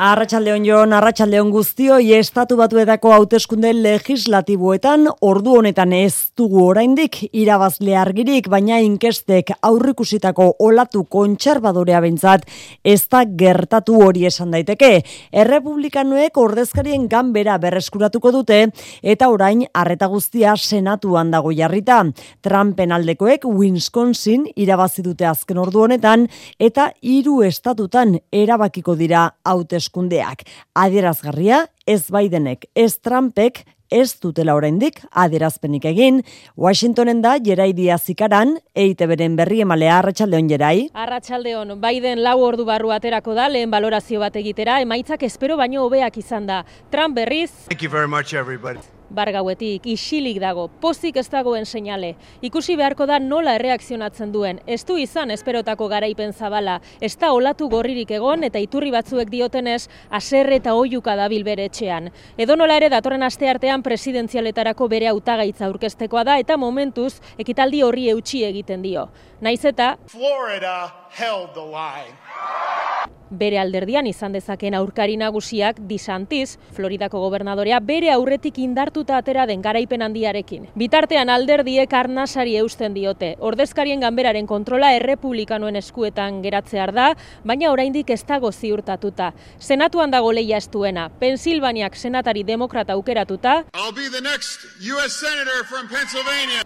Arratxaldeon joan, arratxaldeon guztio, estatu batuetako hauteskunde legislatiboetan ordu honetan ez dugu oraindik irabazle argirik, baina inkestek aurrikusitako olatu kontxarbadorea bentzat ez da gertatu hori esan daiteke. Errepublikanoek ordezkarien ganbera berreskuratuko dute eta orain arreta guztia senatuan dago jarrita. Trumpen aldekoek Wisconsin irabazi dute azken ordu honetan eta hiru estatutan erabakiko dira hauteskunde hauteskundeak. Adierazgarria, ez Bidenek, ez Trumpek, ez dutela oraindik adierazpenik egin. Washingtonen da Jerai Diaz ikaran, eite beren berri emalea Arratxaldeon Jerai. Arratxaldeon, Biden lau ordu barru aterako da, lehen balorazio bat egitera, emaitzak espero baino hobeak izan da. Trump berriz... Thank you very much, everybody bargauetik isilik dago, pozik ez dagoen seinale. Ikusi beharko da nola erreakzionatzen duen. Ez du izan esperotako garaipen zabala. Ez da olatu gorririk egon eta iturri batzuek diotenez aserre eta oiuka dabil bere etxean. Edo nola ere datorren aste artean presidentzialetarako bere hautagaitza aurkestekoa da eta momentuz ekitaldi horri eutxi egiten dio. Naiz eta Florida held the line bere alderdian izan dezakeen aurkari nagusiak Disantiz, Floridako gobernadorea, bere aurretik indartuta atera den garaipen handiarekin. Bitartean alderdiek arnasari eusten diote. Ordezkarien ganberaren kontrola errepublikanoen eskuetan geratzear da, baina oraindik ez dago ziurtatuta. Senatuan dago leia estuena, Pensilvaniak senatari demokrata aukeratuta,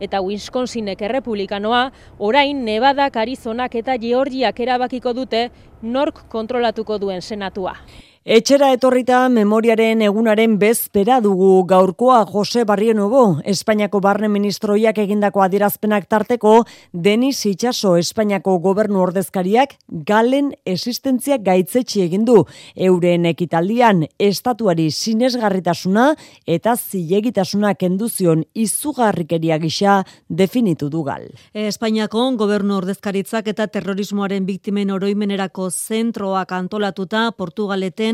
eta Wisconsinek errepublikanoa, orain Nevada, Arizonak eta Georgiak erabakiko dute nork kontrolatuko duen senatua. Etxera etorrita memoriaren egunaren bezpera dugu gaurkoa Jose Barrionubo, Espainiako barne ministroiak egindako adirazpenak tarteko, Denis Itxaso Espainiako gobernu ordezkariak galen existentzia gaitzetsi egindu. Euren ekitaldian estatuari sinesgarritasuna eta zilegitasuna kenduzion izugarrikeria gisa definitu du gal. Espainiako gobernu ordezkaritzak eta terrorismoaren biktimen oroimenerako zentroak antolatuta Portugaleten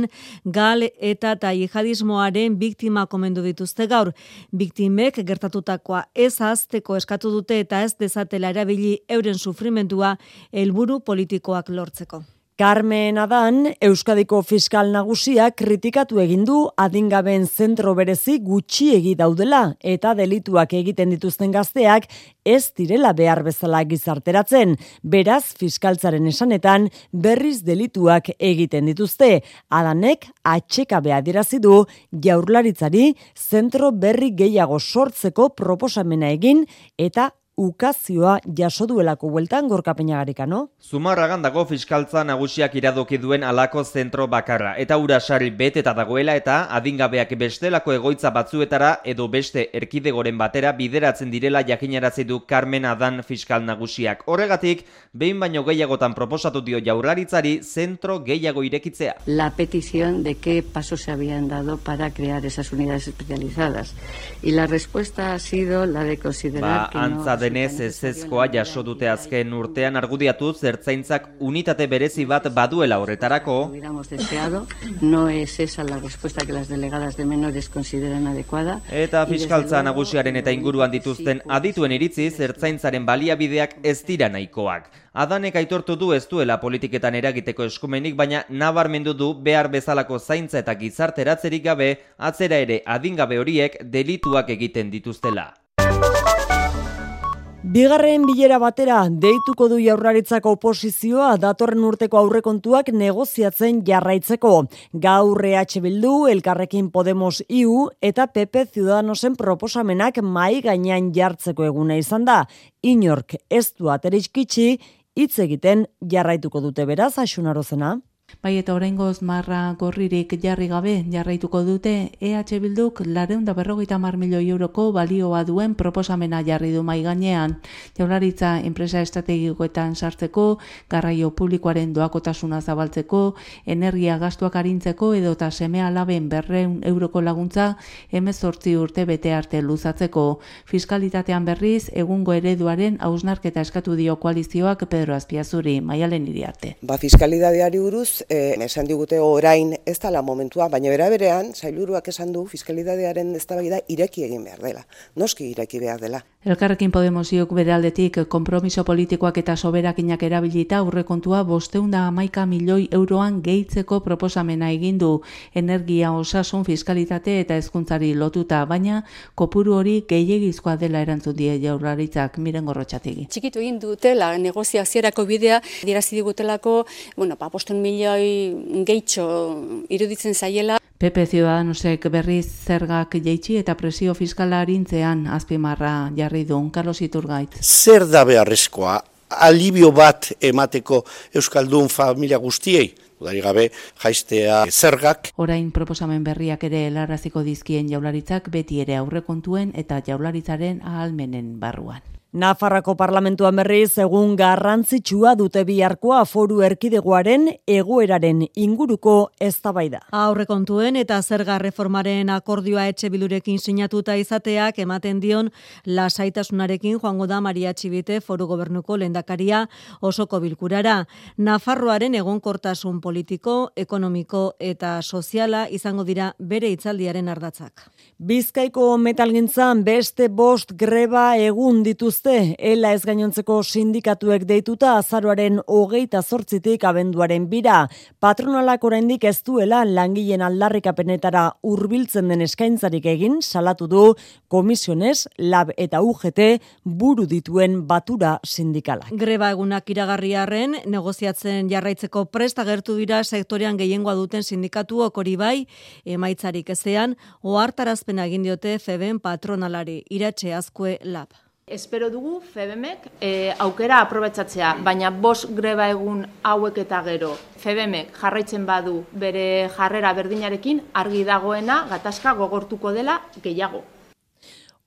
gal eta ta jihadismoaren biktima komendu dituzte gaur. Biktimek gertatutakoa ez azteko eskatu dute eta ez dezatela erabili euren sufrimendua helburu politikoak lortzeko. Carmen Adan, Euskadiko fiskal nagusia kritikatu egin du adingaben zentro berezi gutxiegi daudela eta delituak egiten dituzten gazteak ez direla behar bezala gizarteratzen. Beraz, fiskaltzaren esanetan berriz delituak egiten dituzte. Adanek atxeka dirazi du jaurlaritzari zentro berri gehiago sortzeko proposamena egin eta ukazioa jaso duelako bueltan gorkapena no? Zumarragan dago fiskaltza nagusiak iradoki duen alako zentro bakarra. Eta urasari bet eta dagoela eta adingabeak bestelako egoitza batzuetara edo beste erkidegoren batera bideratzen direla jakinarazi du Carmen Adan fiskal nagusiak. Horregatik, behin baino gehiagotan proposatu dio jaurlaritzari zentro gehiago irekitzea. La petición de qué pasos se habían dado para crear esas unidades especializadas. Y la respuesta ha sido la de considerar ba, que no denez ezezkoa jaso dute azken urtean argudiatu zertzaintzak unitate berezi bat baduela horretarako. No es esa la respuesta que las delegadas de menores consideran adecuada. Eta fiskaltza nagusiaren eta inguruan dituzten adituen iritzi zertzaintzaren baliabideak ez dira nahikoak. Adanek aitortu du ez duela politiketan eragiteko eskumenik, baina nabarmendu du behar bezalako zaintza eta gizarteratzerik gabe atzera ere adingabe horiek delituak egiten dituztela. Bigarren bilera batera deituko du jaurlaritzako oposizioa datorren urteko aurrekontuak negoziatzen jarraitzeko. Gaur EH Bildu, Elkarrekin Podemos IU eta PP Ciudadanosen proposamenak mai gainean jartzeko eguna izan da. Inork ez du ateriskitsi hitz egiten jarraituko dute beraz asunarozena. Bai eta oraingoz marra gorririk jarri gabe jarraituko dute EH Bilduk lareunda berrogeita mar milioi euroko balioa duen proposamena jarri du mai gainean. Jaularitza enpresa estrategikoetan sartzeko, garraio publikoaren doakotasuna zabaltzeko, energia gastuak arintzeko edo eta semea laben berreun euroko laguntza emezortzi urte bete arte luzatzeko. Fiskalitatean berriz, egungo ereduaren hausnarketa eskatu dio koalizioak Pedro Azpiazuri, maialen iriarte. Ba, fiskalidadeari buruz, Beraz, e, esan digute orain ez dala momentua, baina bera berean, zailuruak esan du fiskalidadearen eztabaida ireki egin behar dela. Noski ireki behar dela. Elkarrekin Podemosiok bere aldetik kompromiso politikoak eta soberakinak erabilita aurrekontua bosteunda amaika milioi euroan gehitzeko proposamena egindu energia osasun fiskalitate eta hezkuntzari lotuta, baina kopuru hori gehiagizkoa dela erantzun die jaurlaritzak miren gorrotxategi. Txikitu egin dutela negoziazierako bidea, dirazi digutelako, bueno, pa, ba, milioi gehitxo iruditzen zaiela, PP Ciudadanosek berriz zergak jeitsi eta presio fiskala harintzean azpimarra jarri duen, Carlos Iturgait. Zer da beharrezkoa, alibio bat emateko Euskaldun familia guztiei? Udari gabe, jaistea zergak. Orain proposamen berriak ere larraziko dizkien jaularitzak beti ere aurrekontuen eta jaularitzaren ahalmenen barruan. Nafarrako parlamentuan berriz egun garrantzitsua dute biharkoa foru erkidegoaren egoeraren inguruko eztabaida. Aurrekontuen eta zerga reformaren akordioa etxe bilurekin sinatuta izateak ematen dion lasaitasunarekin joango da Maria Txibite foru gobernuko lendakaria osoko bilkurara. Nafarroaren egonkortasun politiko, ekonomiko eta soziala izango dira bere itzaldiaren ardatzak. Bizkaiko metalgintzan beste bost greba egun dituzte dituzte, ela ez gainontzeko sindikatuek deituta azaroaren hogeita zortzitik abenduaren bira. Patronalak oraindik ez duela langileen aldarrikapenetara hurbiltzen den eskaintzarik egin, salatu du komisiones, lab eta UGT buru dituen batura sindikala. Greba egunak iragarriarren, negoziatzen jarraitzeko presta gertu dira sektorean gehiengoa duten sindikatuok hori bai, emaitzarik ezean, ohartarazpena egin diote Feben patronalari, iratxe azkue lab. Espero dugu FEBEMek e, aukera aprobetsatzea, baina bos greba egun hauek eta gero FEBEMek jarraitzen badu bere jarrera berdinarekin argi dagoena gatazka gogortuko dela gehiago.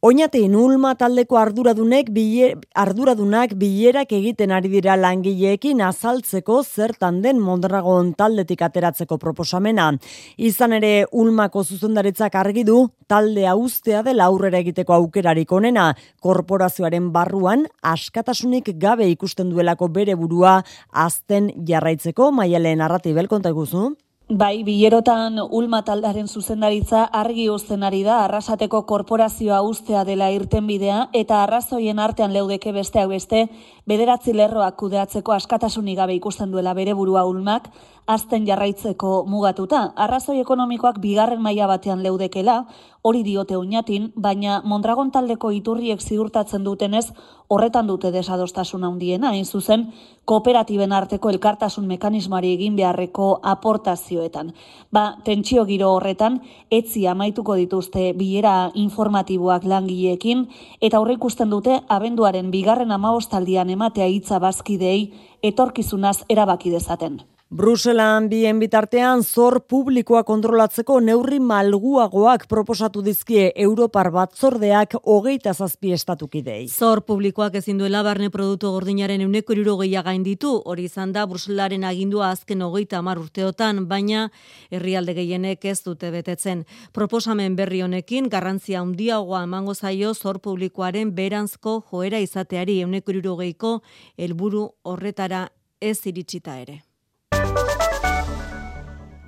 Oñate Ulma taldeko arduradunek bile, arduradunak bilerak egiten ari dira langileekin azaltzeko zertan den Mondragon taldetik ateratzeko proposamena. Izan ere Ulmako zuzendaritzak argi du taldea ustea dela aurrera egiteko aukerarik onena, korporazioaren barruan askatasunik gabe ikusten duelako bere burua azten jarraitzeko maialen arratibel kontaguzu. Bai, bilerotan ulma taldaren zuzendaritza argi uzten ari da arrasateko korporazioa ustea dela irten bidea eta arrazoien artean leudeke beste hau beste, bederatzi lerroak kudeatzeko askatasunik gabe ikusten duela bere burua ulmak, azten jarraitzeko mugatuta. Arrazoi ekonomikoak bigarren maila batean leudekela, hori diote oinatin, baina Mondragon taldeko iturriek ziurtatzen dutenez, horretan dute desadostasun handiena, hain zuzen, kooperatiben arteko elkartasun mekanismari egin beharreko aportazioetan. Ba, tentsio giro horretan, etzi amaituko dituzte bilera informatiboak langileekin, eta horre ikusten dute, abenduaren bigarren amabostaldian ematea hitza bazkidei, etorkizunaz erabaki dezaten. Bruselan bien bitartean zor publikoa kontrolatzeko neurri malguagoak proposatu dizkie Europar batzordeak hogeita zazpi estatukidei. Zor publikoak ezin duela barne produktu gordinaren euneko irurogeiak gain ditu, hori izan da Bruselaren agindua azken hogeita amar urteotan, baina herrialde gehienek ez dute betetzen. Proposamen berri honekin garrantzia handiagoa emango zaio zor publikoaren beranzko joera izateari euneko irurogeiko helburu horretara ez iritsita ere.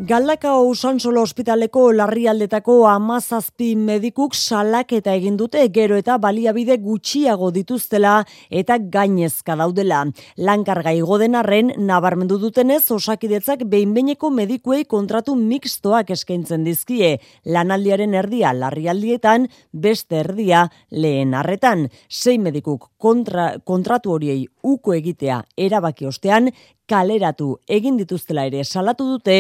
Galdakao Usansolo ospitaleko larrialdetako amazazpi medikuk salak eta egin dute gero eta baliabide gutxiago dituztela eta gainezka daudela. Lankarga igoden arren, nabarmendu dutenez osakidetzak behinbeineko medikuei kontratu mixtoak eskaintzen dizkie. Lanaldiaren erdia larrialdietan, beste erdia lehen arretan. Sei medikuk kontra, kontratu horiei uko egitea erabaki ostean, kaleratu egin dituztela ere salatu dute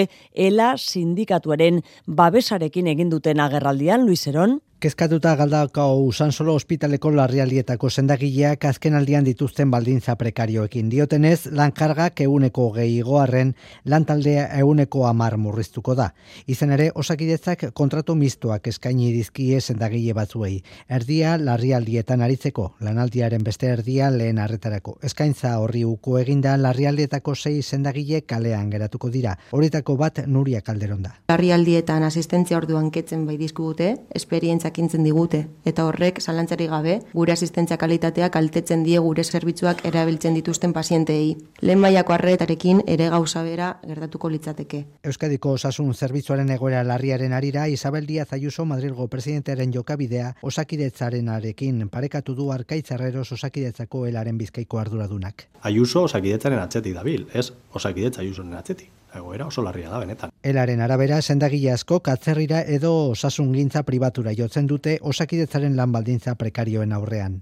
ela sindikatuaren babesarekin egin duten agerraldian Luiseron Kezkatuta galdako usan solo ospitaleko larrialdietako sendagileak azken aldian dituzten baldintza prekarioekin diotenez, lankargak euneko gehi goarren, lantaldea euneko amar murriztuko da. Izan ere, osakidetzak kontratu mistoak eskaini dizkie sendagile batzuei. Erdia larrialdietan aritzeko, lanaldiaren beste erdia lehen arretarako. Eskaintza horri uko eginda larrialdietako sei sendagile kalean geratuko dira. Horitako bat nuria kalderon da. Larrialdietan asistentzia orduan ketzen bai dizkugute, esperientzia jakintzen digute eta horrek zalantzari gabe gure asistentzia kalitatea kaltetzen die gure zerbitzuak erabiltzen dituzten pazienteei. Lehen mailako arretarekin ere gauza bera gertatuko litzateke. Euskadiko osasun zerbitzuaren egoera larriaren arira Isabel Díaz Ayuso Madrilgo presidentearen jokabidea osakidetzaren arekin parekatu du arkaitzarreros osakidetzako elaren bizkaiko arduradunak. Ayuso osakidetzaren atzetik dabil, ez osakidetza Ayusoren atzetik egoera oso larria da benetan. Elaren arabera, sendagile asko katzerrira edo osasungintza pribatura jotzen dute osakidetzaren lan baldintza prekarioen aurrean.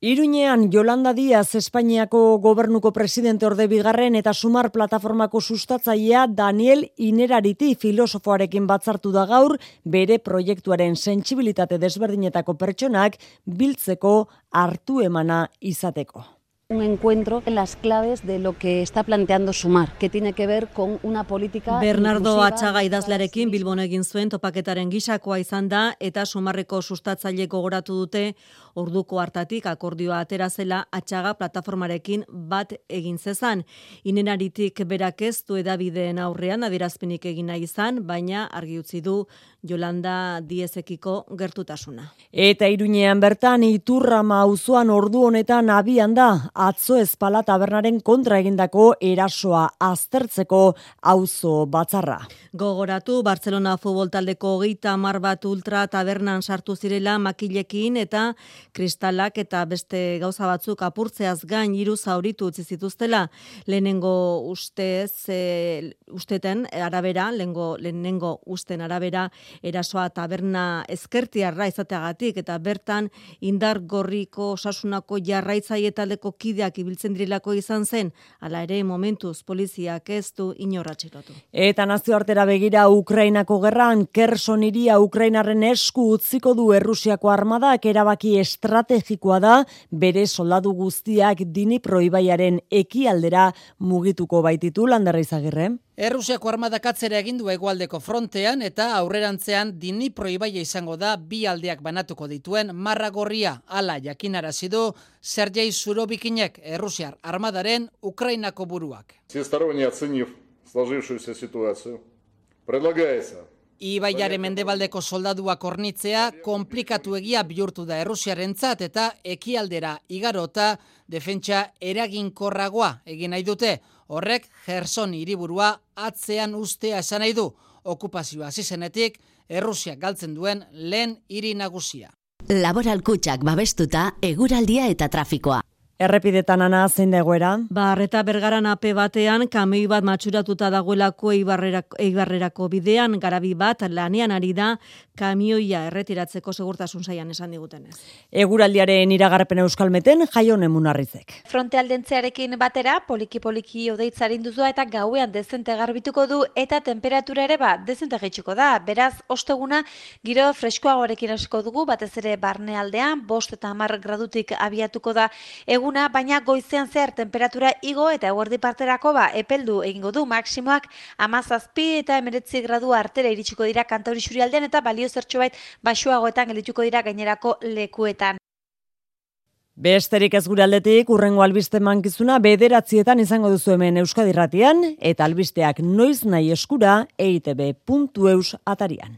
Iruñean Yolanda Díaz Espainiako gobernuko presidente orde bigarren eta sumar plataformako sustatzailea Daniel Inerariti filosofoarekin batzartu da gaur bere proiektuaren sentsibilitate desberdinetako pertsonak biltzeko hartu emana izateko un encuentro en las claves de lo que está planteando Sumar, que tiene que ver con una política Bernardo Atxaga idazlearekin Bilbon egin zuen topaketaren gisakoa izan da eta Sumarreko sustatzaile gogoratu dute orduko hartatik akordioa atera zela Atxaga plataformarekin bat egin zezan. Inenaritik berak ez du edabideen aurrean adierazpenik egin nahi izan, baina argi utzi du Jolanda Diezekiko gertutasuna. Eta Iruñean bertan iturra auzoan ordu honetan abian da atzo espala tabernaren kontra egindako erasoa aztertzeko auzo batzarra. Gogoratu, Barcelona futbol taldeko hogeita mar bat ultra tabernan sartu zirela makilekin eta kristalak eta beste gauza batzuk apurtzeaz gain hiru zauritu utzi zituztela. Lehenengo ustez, e, usteten arabera, lehenengo, lehenengo usten arabera erasoa taberna ezkertiarra izateagatik eta bertan indar gorriko osasunako jarraitzaile taldeko kideak ibiltzen direlako izan zen, hala ere momentuz poliziak ez du inorratxilotu. Eta nazioartera begira Ukrainako gerran, Kerson iria Ukrainarren esku utziko du Errusiako armadak erabaki estrategikoa da, bere soldadu guztiak dini proibaiaren ekialdera mugituko baititu landarra izagirre. Errusiako armadak atzera egin du egualdeko frontean eta aurrerantzean dini proibaia izango da bi aldeak banatuko dituen marra gorria ala jakinarazi du Sergei Surobikinek Errusiar armadaren Ukrainako buruak. Всесторонне оценив сложившуюся ситуацию, предлагается Ibaiare mendebaldeko soldaduak ornitzea komplikatu egia bihurtu da Errusiarentzat eta ekialdera igarota defentsa eraginkorragoa egin nahi dute. Horrek Gerson hiriburua atzean ustea esan nahi du. Okupazioa zizenetik Errusia galtzen duen lehen hiri nagusia. Laboral kutsak babestuta eguraldia eta trafikoa. Errepidetan ana zein dagoera? Ba, arreta bergaran ape batean, kamei bat matxuratuta dagoelako eibarrerako, eibarrerako bidean, garabi bat, lanean ari da, kamioia erretiratzeko segurtasun zaian esan digutenez. Eguraldiaren iragarpen euskalmeten, jaio nemunarrizek. Fronte aldentzearekin batera, poliki-poliki odeitzarin duzua eta gauean dezente garbituko du eta temperatura ere ba, dezente gaitxuko da. Beraz, osteguna, giro freskoagoarekin asko dugu, batez ere barnealdean, bost eta hamar gradutik abiatuko da. Egu eguna, baina goizean zehar temperatura igo eta eguerdi parterako ba, epeldu egingo du maksimoak amazazpi eta emeretzi gradu artera iritsiko dira kantauri aldean eta balio zertxo bait basuagoetan geldituko dira gainerako lekuetan. Besterik ez gure aldetik, urrengo albiste mankizuna bederatzietan izango duzu hemen Euskadirratian eta albisteak noiz nahi eskura eitb.eus atarian.